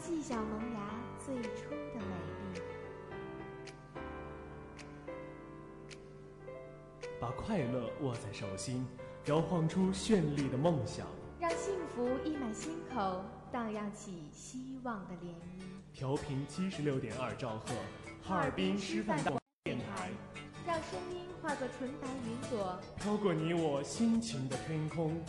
细小萌芽最初的美丽。把快乐握在手心，摇晃出绚丽的梦想。让幸福溢满心口，荡漾起希望的涟漪。调频七十六点二兆赫，哈尔滨师范大电台，让声音化作纯白云朵，飘过你我心情的天空。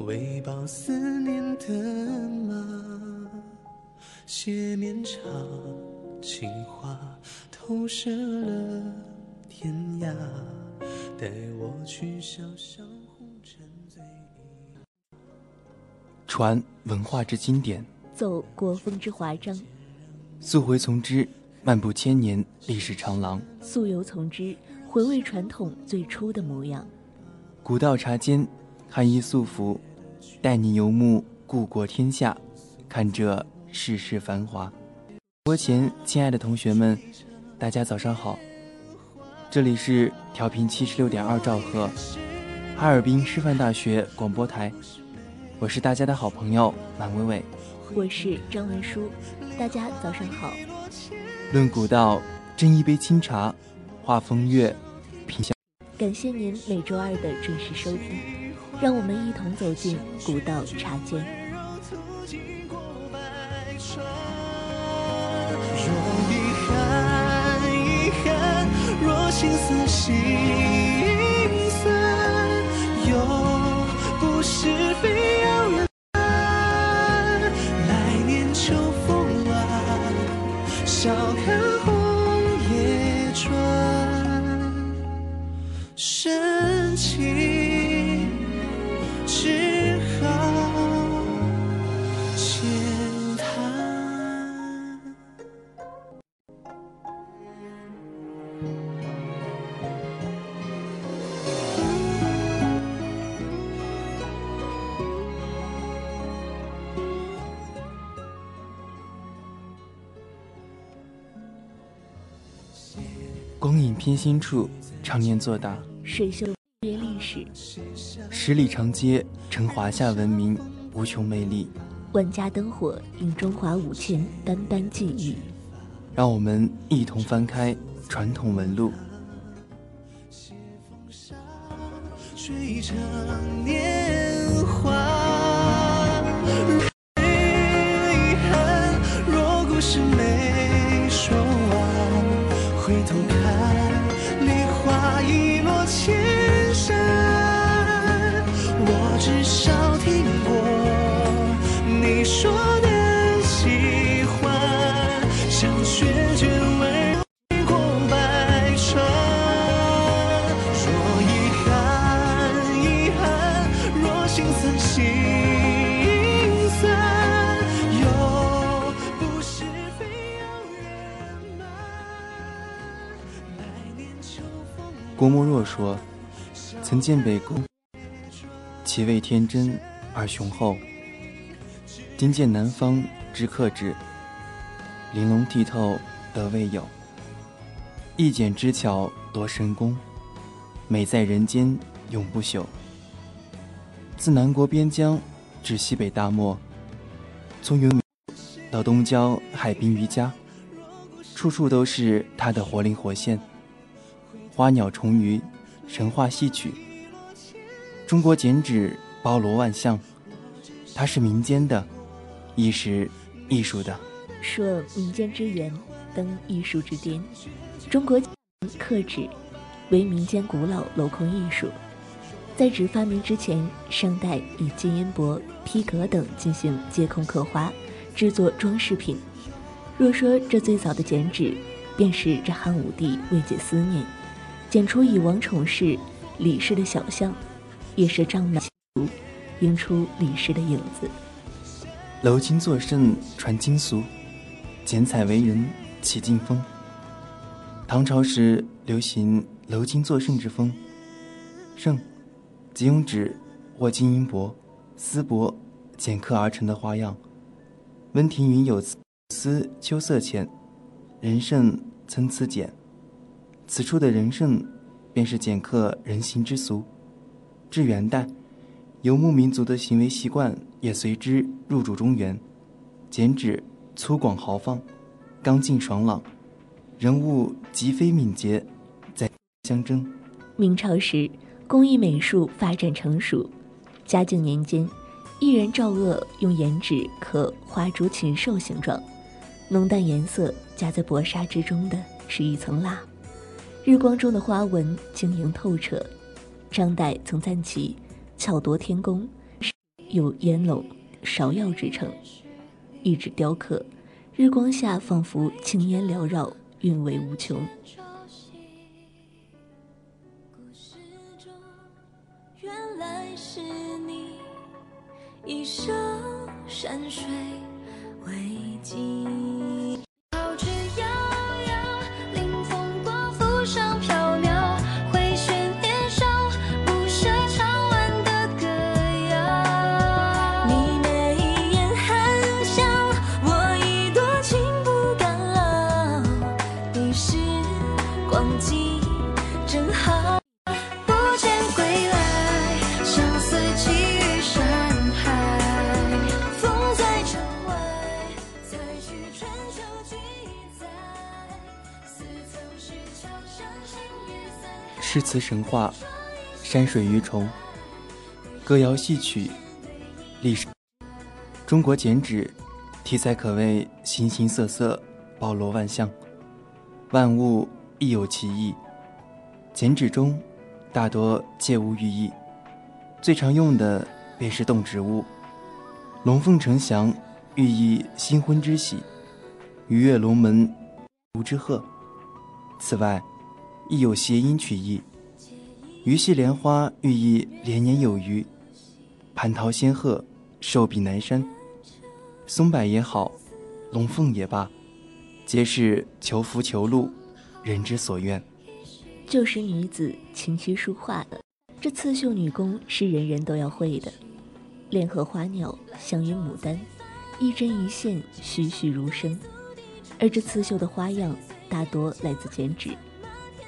为报思念的马，写绵长情话，投射了天涯，带我去小小红尘醉意。传文化之经典，奏国风之华章，溯回从之，漫步千年历史长廊；溯游从之，回味传统最初的模样。古道茶间，寒衣素服，带你游目故国天下，看这世事繁华。播前，亲爱的同学们，大家早上好，这里是调频七十六点二兆赫，哈尔滨师范大学广播台，我是大家的好朋友满伟伟。我是张文书，大家早上好。论古道，斟一杯清茶，话风月，品香。感谢您每周二的准时收听，让我们一同走进古道茶间。若遗憾，遗憾；若心似心酸，又不是非要光影偏心处，常年作答。水秀约历史，十里长街成华夏文明无穷魅力。万家灯火映中华五千斑斑记忆。让我们一同翻开传统纹路。追着年华，郭沫若说：“曾见北宫，其味天真而雄厚；今见南方之克制，玲珑剔透得未有。一剪之巧夺神功，美在人间永不朽。自南国边疆至西北大漠，从云到东郊海滨渔家，处处都是他的活灵活现。花鸟虫鱼，神话戏曲。中国剪纸包罗万象，它是民间的，亦是艺术的。说民间之源，登艺术之巅。中国刻纸为民间古老镂空艺术，在纸发明之前，商代以金银箔、皮革等进行接空刻花，制作装饰品。若说这最早的剪纸，便是这汉武帝为解思念，剪出以王宠氏、李氏的小像，也是张满映出李氏的影子。镂金作圣传经俗，剪彩为人起劲风。唐朝时流行镂金作圣之风，圣即用纸或金银箔、丝帛剪刻而成的花样。温庭筠有丝秋色浅，人圣参差剪。此处的人圣，便是剪刻人形之俗。至元代，游牧民族的行为习惯也随之入主中原，剪纸粗犷豪放，刚劲爽朗。人物极飞敏捷，在相争。明朝时，工艺美术发展成熟。嘉靖年间，艺人赵鄂用颜纸刻花竹禽兽形状，浓淡颜色夹在薄纱之中的是一层蜡，日光中的花纹晶莹透彻。张岱曾赞其巧夺天工，有烟笼、芍药之称。一纸雕刻，日光下仿佛青烟缭绕。韵味无穷。原来是你，一生山水为记。词神话，山水鱼虫，歌谣戏曲，历史。中国剪纸题材可谓形形色色，包罗万象，万物亦有其意。剪纸中大多皆无寓意，最常用的便是动植物。龙凤呈祥，寓意新婚之喜；鱼跃龙门，福之贺。此外，亦有谐音取义，鱼戏莲花寓意连年有余；蟠桃仙鹤，寿比南山；松柏也好，龙凤也罢，皆是求福求禄，人之所愿。旧时女子琴棋书画的，这刺绣女工是人人都要会的。莲荷花鸟相与牡丹，一针一线，栩栩如生。而这刺绣的花样，大多来自剪纸。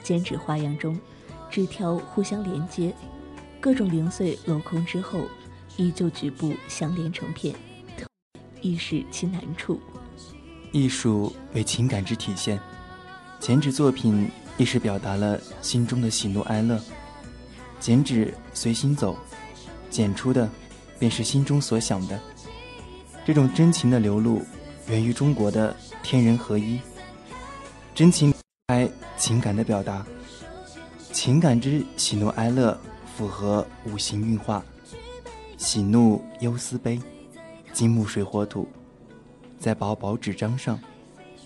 剪纸花样中，纸条互相连接，各种零碎镂空之后，依旧局部相连成片，亦是其难处。艺术为情感之体现，剪纸作品亦是表达了心中的喜怒哀乐。剪纸随心走，剪出的便是心中所想的。这种真情的流露，源于中国的天人合一，真情。爱情感的表达，情感之喜怒哀乐符合五行运化，喜怒忧思悲，金木水火土，在薄薄纸张上，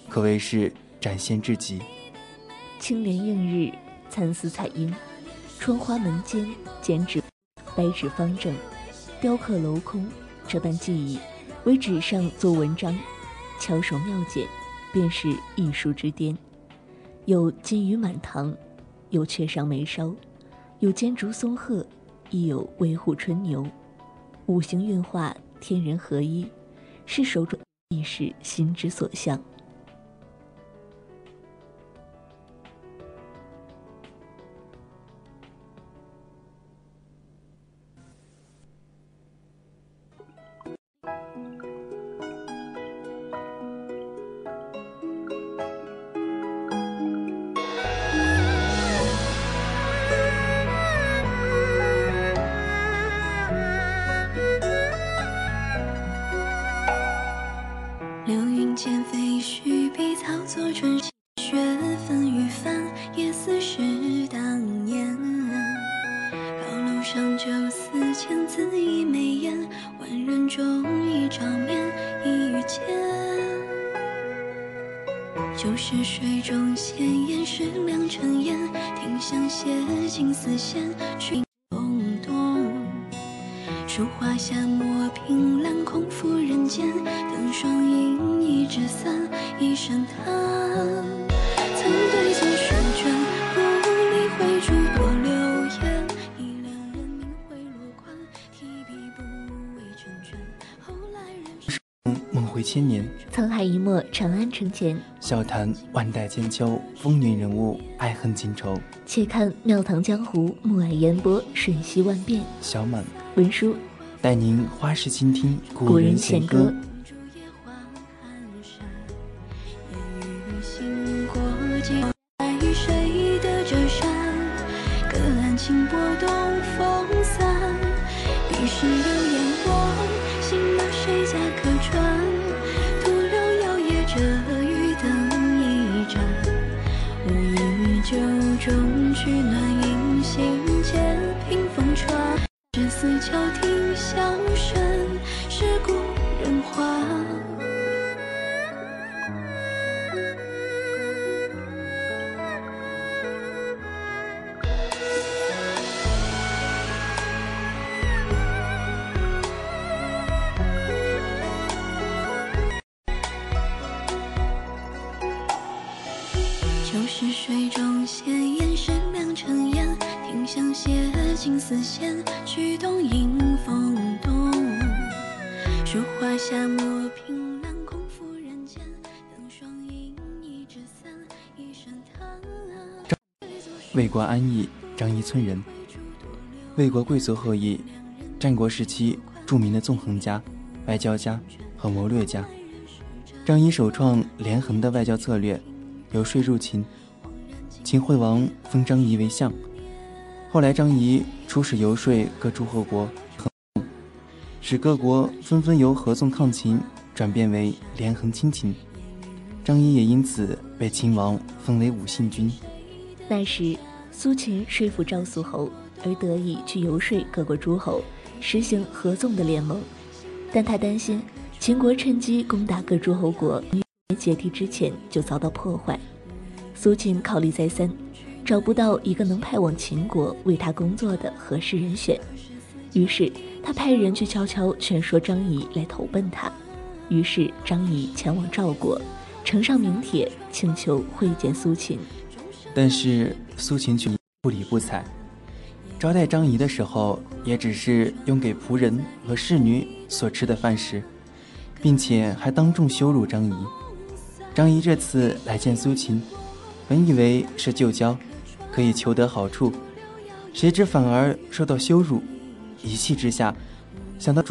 可谓是展现至极。青莲映日，蚕丝彩樱，窗花门间剪纸，白纸方正，雕刻镂空，这般技艺，为纸上做文章，巧手妙剪，便是艺术之巅。有金鱼满堂，有雀上眉梢，有尖竹松鹤，亦有威虎春牛。五行运化，天人合一，是手中亦是心之所向。长安城前。笑谈万代千秋，风云人物，爱恨情仇。且看庙堂江湖，暮霭烟波，瞬息万变。小满，文书，带您花式倾听古人弦歌。魏国安邑张仪村人，魏国贵族后裔，战国时期著名的纵横家、外交家和谋略家。张仪首创连横的外交策略，游说入秦，秦惠王封张仪为相。后来张仪出使游说各诸侯国，使各国纷纷由合纵抗秦转变为连横亲秦。张仪也因此被秦王封为武信君。那时，苏秦说服赵肃侯，而得以去游说各国诸侯，实行合纵的联盟。但他担心秦国趁机攻打各诸侯国，于解体之前就遭到破坏。苏秦考虑再三，找不到一个能派往秦国为他工作的合适人选，于是他派人去悄悄劝说张仪来投奔他。于是张仪前往赵国，呈上名帖，请求会见苏秦。但是苏秦却不理不睬，招待张仪的时候，也只是用给仆人和侍女所吃的饭食，并且还当众羞辱张仪。张仪这次来见苏秦，本以为是旧交，可以求得好处，谁知反而受到羞辱。一气之下，想到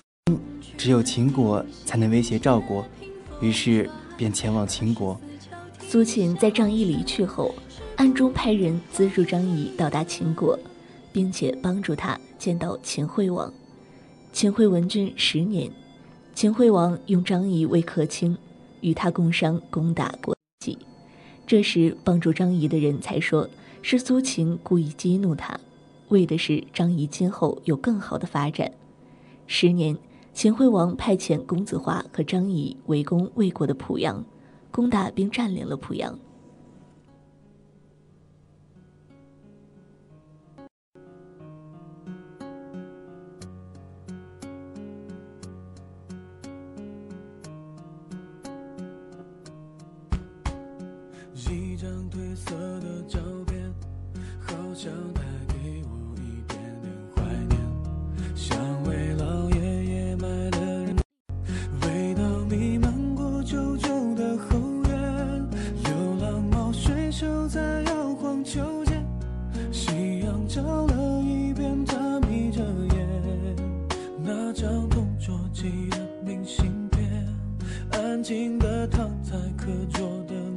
只有秦国才能威胁赵国，于是便前往秦国。苏秦在张仪离去后。暗中派人资助张仪到达秦国，并且帮助他见到秦惠王。秦惠文君十年，秦惠王用张仪为客卿，与他共商攻打国际。这时帮助张仪的人才说，是苏秦故意激怒他，为的是张仪今后有更好的发展。十年，秦惠王派遣公子华和张仪围攻魏国的濮阳，攻打并占领了濮阳。在课桌的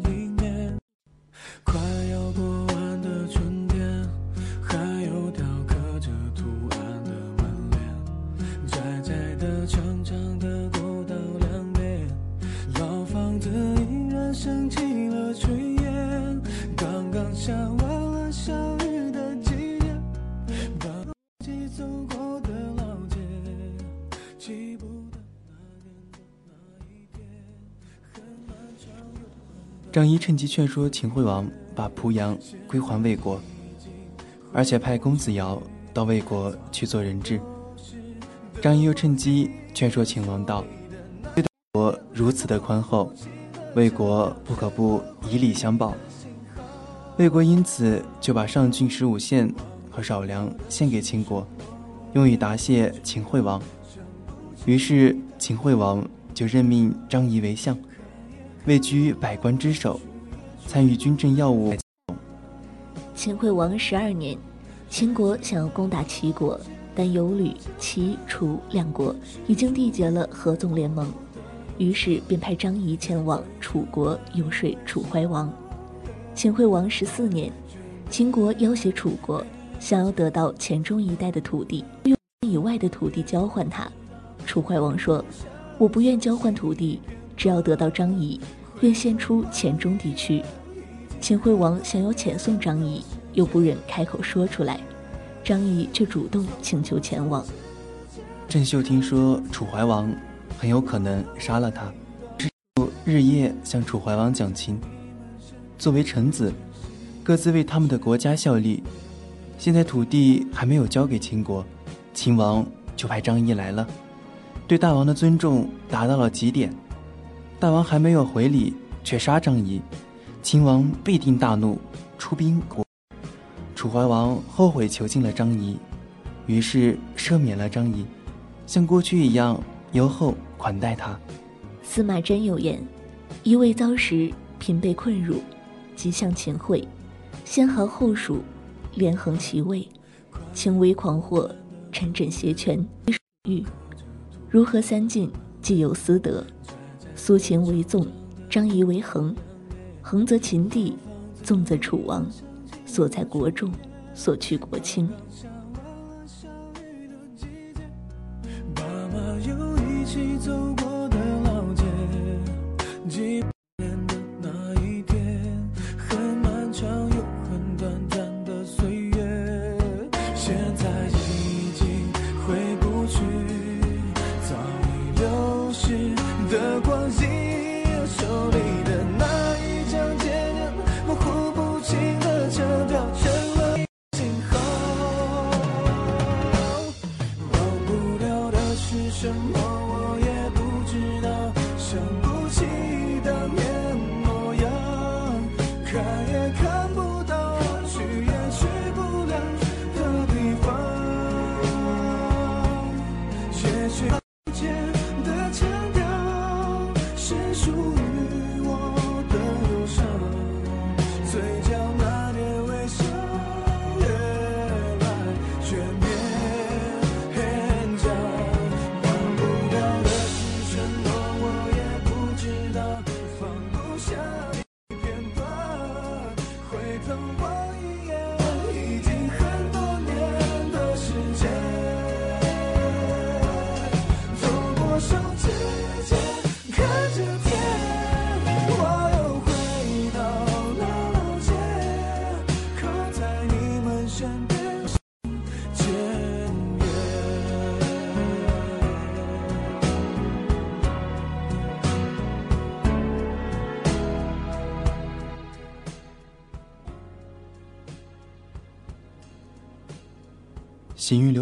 张仪趁机劝说秦惠王把濮阳归还魏国，而且派公子瑶到魏国去做人质。张仪又趁机劝说秦王道：“对待国如此的宽厚，魏国不可不以礼相报。”魏国因此就把上郡十五县和少梁献给秦国，用以答谢秦惠王。于是秦惠王就任命张仪为相。位居百官之首，参与军政要务。秦惠王十二年，秦国想要攻打齐国，但有吕、齐、楚两国已经缔结了合纵联盟，于是便派张仪前往楚国游说楚怀王。秦惠王十四年，秦国要挟楚国，想要得到黔中一带的土地，用以外的土地交换他。楚怀王说：“我不愿交换土地。”只要得到张仪，愿献出黔中地区。秦惠王想要遣送张仪，又不忍开口说出来，张仪却主动请求前往。郑袖听说楚怀王很有可能杀了他，日夜向楚怀王讲情。作为臣子，各自为他们的国家效力。现在土地还没有交给秦国，秦王就派张仪来了，对大王的尊重达到了极点。大王还没有回礼，却杀张仪，秦王必定大怒，出兵国。楚怀王后悔囚禁了张仪，于是赦免了张仪，像过去一样优厚款待他。司马真有言：“一味遭时，贫被困辱，即向秦惠，先豪后蜀，连横其位，情为狂惑，臣枕挟权，欲如何三晋，既有私德。”苏秦为纵，张仪为横，横则秦地，纵则楚王，所在国重，所去国轻。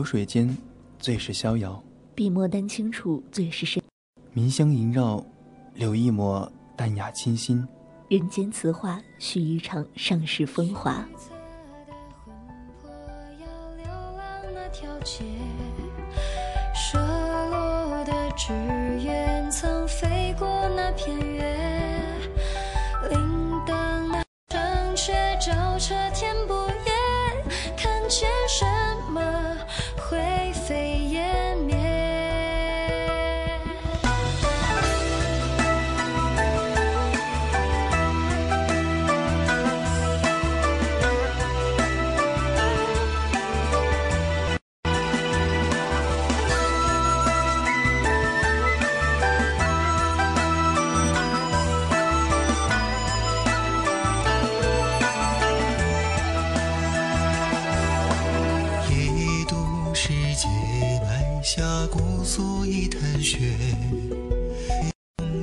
流水间，最是逍遥；笔墨丹青处，最是深。茗香萦绕，留一抹淡雅清新。人间词话，续一场盛世风华。色的魂魄要流浪那条街，射落的纸鸢曾飞过那片月，铃铛那城却照彻天不一滩血，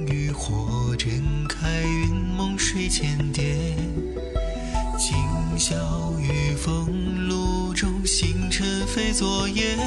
雨火睁开云梦水千叠，今宵雨风露中，星辰非昨夜，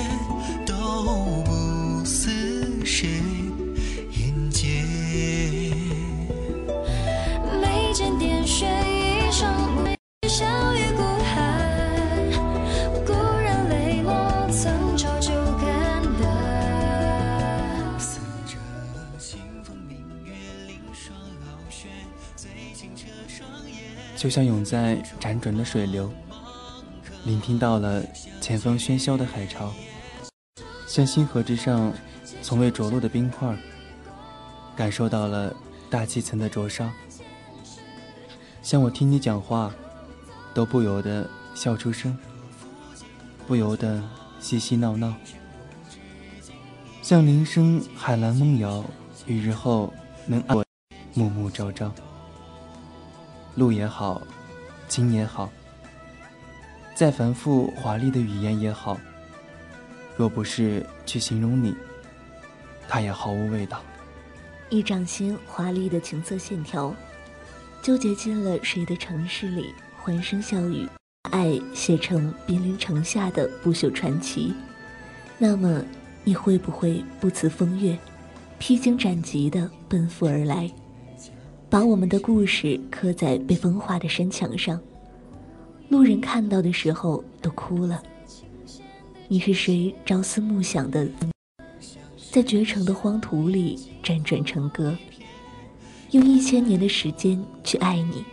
就像涌在辗转的水流，聆听到了前方喧嚣的海潮，像星河之上从未着落的冰块，感受到了大气层的灼烧。像我听你讲话，都不由得笑出声，不由得嬉嬉闹闹。像铃声海蓝梦摇，与日后能安我暮暮朝朝。路也好，情也好，再繁复华丽的语言也好，若不是去形容你，它也毫无味道。一掌心华丽的情色线条，纠结进了谁的城市里，欢声笑语，爱写成濒临城下的不朽传奇。那么，你会不会不辞风月，披荆斩棘的奔赴而来，把我们的故事刻在被风化的山墙上？路人看到的时候都哭了。你是谁朝思暮想的？在绝城的荒土里辗转成歌，用一千年的时间去爱你，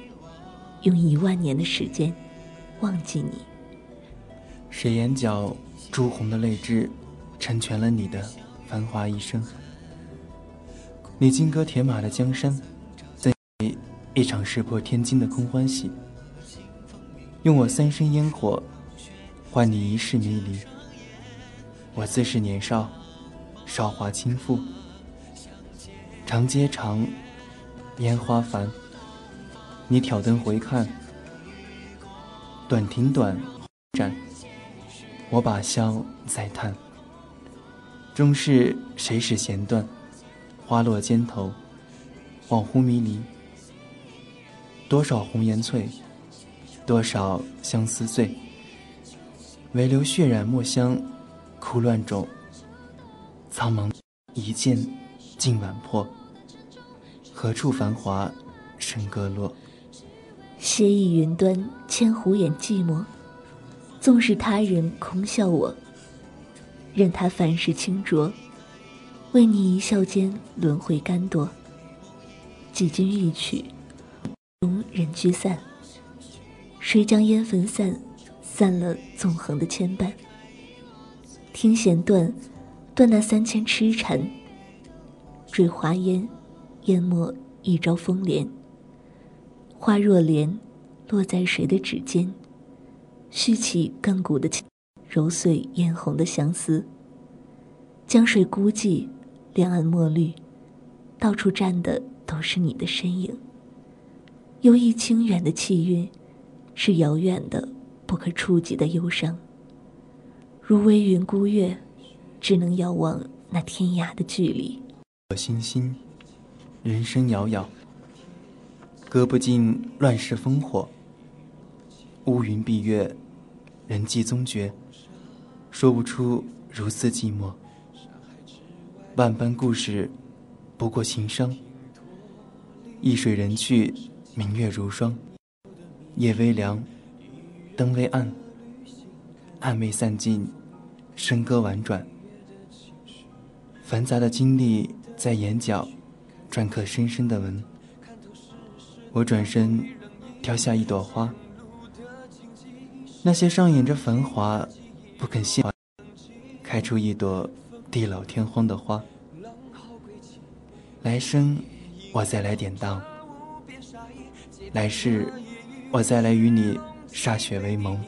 用一万年的时间忘记你。谁眼角朱红的泪痣，成全了你的繁华一生？你金戈铁马的江山，一场石破天惊的空欢喜？用我三生烟火，换你一世迷离。我自是年少。韶华倾覆，长街长，烟花繁。你挑灯回看，短亭短，盏。我把箫再叹，终是谁使弦断？花落肩头，恍惚迷离。多少红颜翠，多少相思醉。唯留血染墨香，哭乱冢。苍茫一剑尽晚破，何处繁华笙歌落？斜倚云端，千湖掩寂寞。纵使他人空笑我，任他凡事清浊，为你一笑间轮回甘多。几经一曲，终人聚散。谁将烟焚散，散了纵横的牵绊？听弦断。断那三千痴缠，坠华烟，淹没一朝风莲。花若莲，落在谁的指尖？续起亘古的情，揉碎嫣红的相思。江水孤寂，两岸墨绿，到处站的都是你的身影。悠逸清远的气韵，是遥远的、不可触及的忧伤。如微云孤月。只能遥望那天涯的距离。我星星，人生杳杳，隔不尽乱世烽火。乌云蔽月，人迹踪绝，说不出如斯寂寞。万般故事，不过情伤。易水人去，明月如霜。夜微凉，灯微暗，暗未散尽，笙歌婉转。繁杂的经历在眼角篆刻深深的纹。我转身，挑下一朵花，那些上演着繁华，不肯谢，开出一朵地老天荒的花。来生，我再来典当；来世，我再来与你歃血为盟。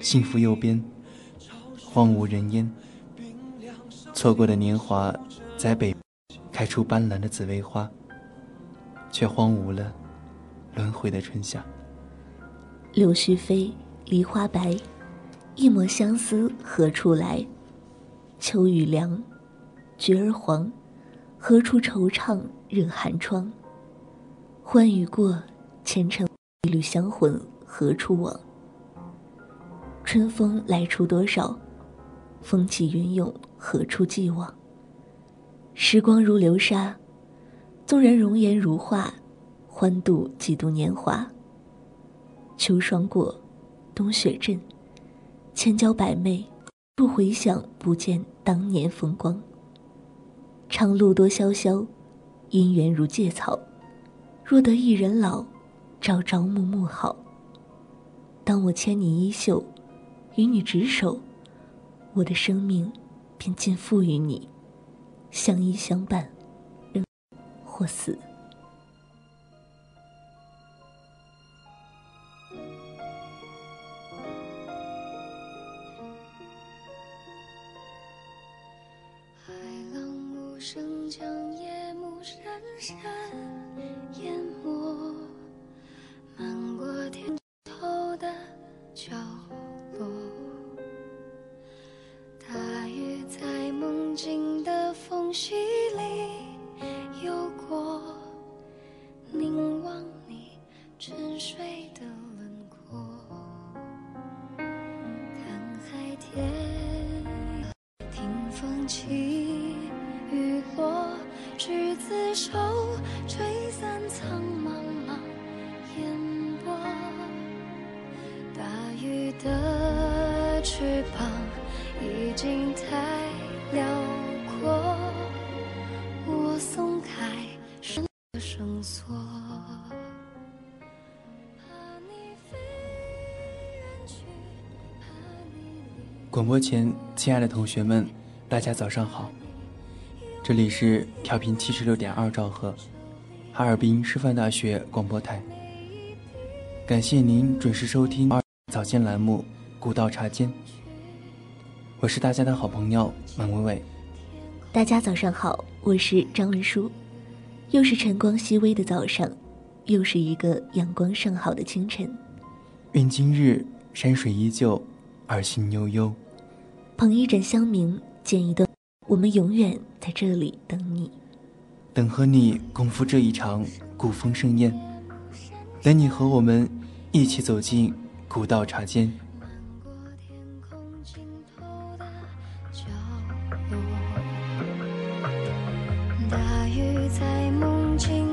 幸福右边，荒无人烟。错过的年华，在北开出斑斓的紫薇花，却荒芜了轮回的春夏。柳絮飞，梨花白，一抹相思何处来？秋雨凉，菊儿黄，何处惆怅惹寒窗？欢雨过，前尘一缕香魂何处往？春风来处多少？风起云涌何处寄望？时光如流沙，纵然容颜如画，欢度几度年华。秋霜过，冬雪阵，千娇百媚，不回想不见当年风光。长路多萧萧，姻缘如芥草，若得一人老，朝朝暮暮好。当我牵你衣袖，与你执手。我的生命便尽付于你，相依相伴，生或死。海浪无声将夜幕深深淹没，漫过天广播前，亲爱的同学们，大家早上好，这里是调频七十六点二兆赫，哈尔滨师范大学广播台。感谢您准时收听早间栏目《古道茶间》。我是大家的好朋友满伟伟。大家早上好，我是张文书。又是晨光熹微的早上，又是一个阳光尚好的清晨。愿今日山水依旧，儿心悠悠。捧一盏香茗，剪一段，我们永远在这里等你，等和你共赴这一场古风盛宴，等你和我们一起走进古道茶间。在梦境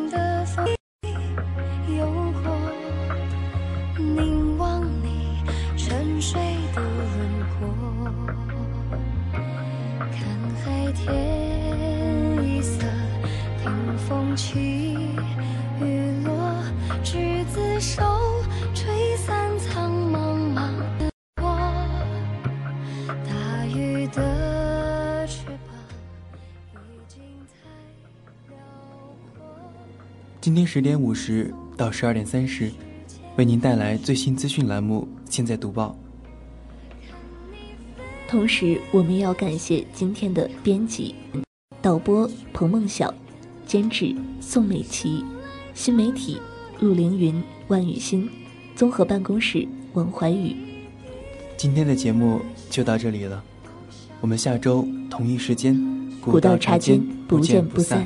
今天十点五十到十二点三十，为您带来最新资讯栏目《现在读报》。同时，我们要感谢今天的编辑、导播彭梦晓，监制宋美琪，新媒体陆凌云、万雨欣，综合办公室王怀宇。今天的节目就到这里了，我们下周同一时间古道茶间不见不散。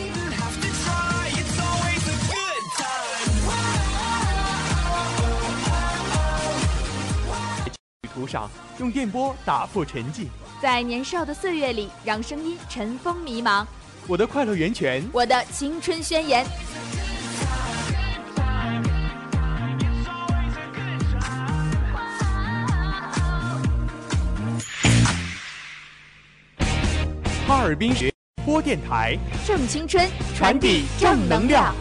旅途上用电波打破沉寂，在年少的岁月里，让声音尘封迷茫。我的快乐源泉，我的青春宣言。哈尔滨播电台，正青春，传递正能量。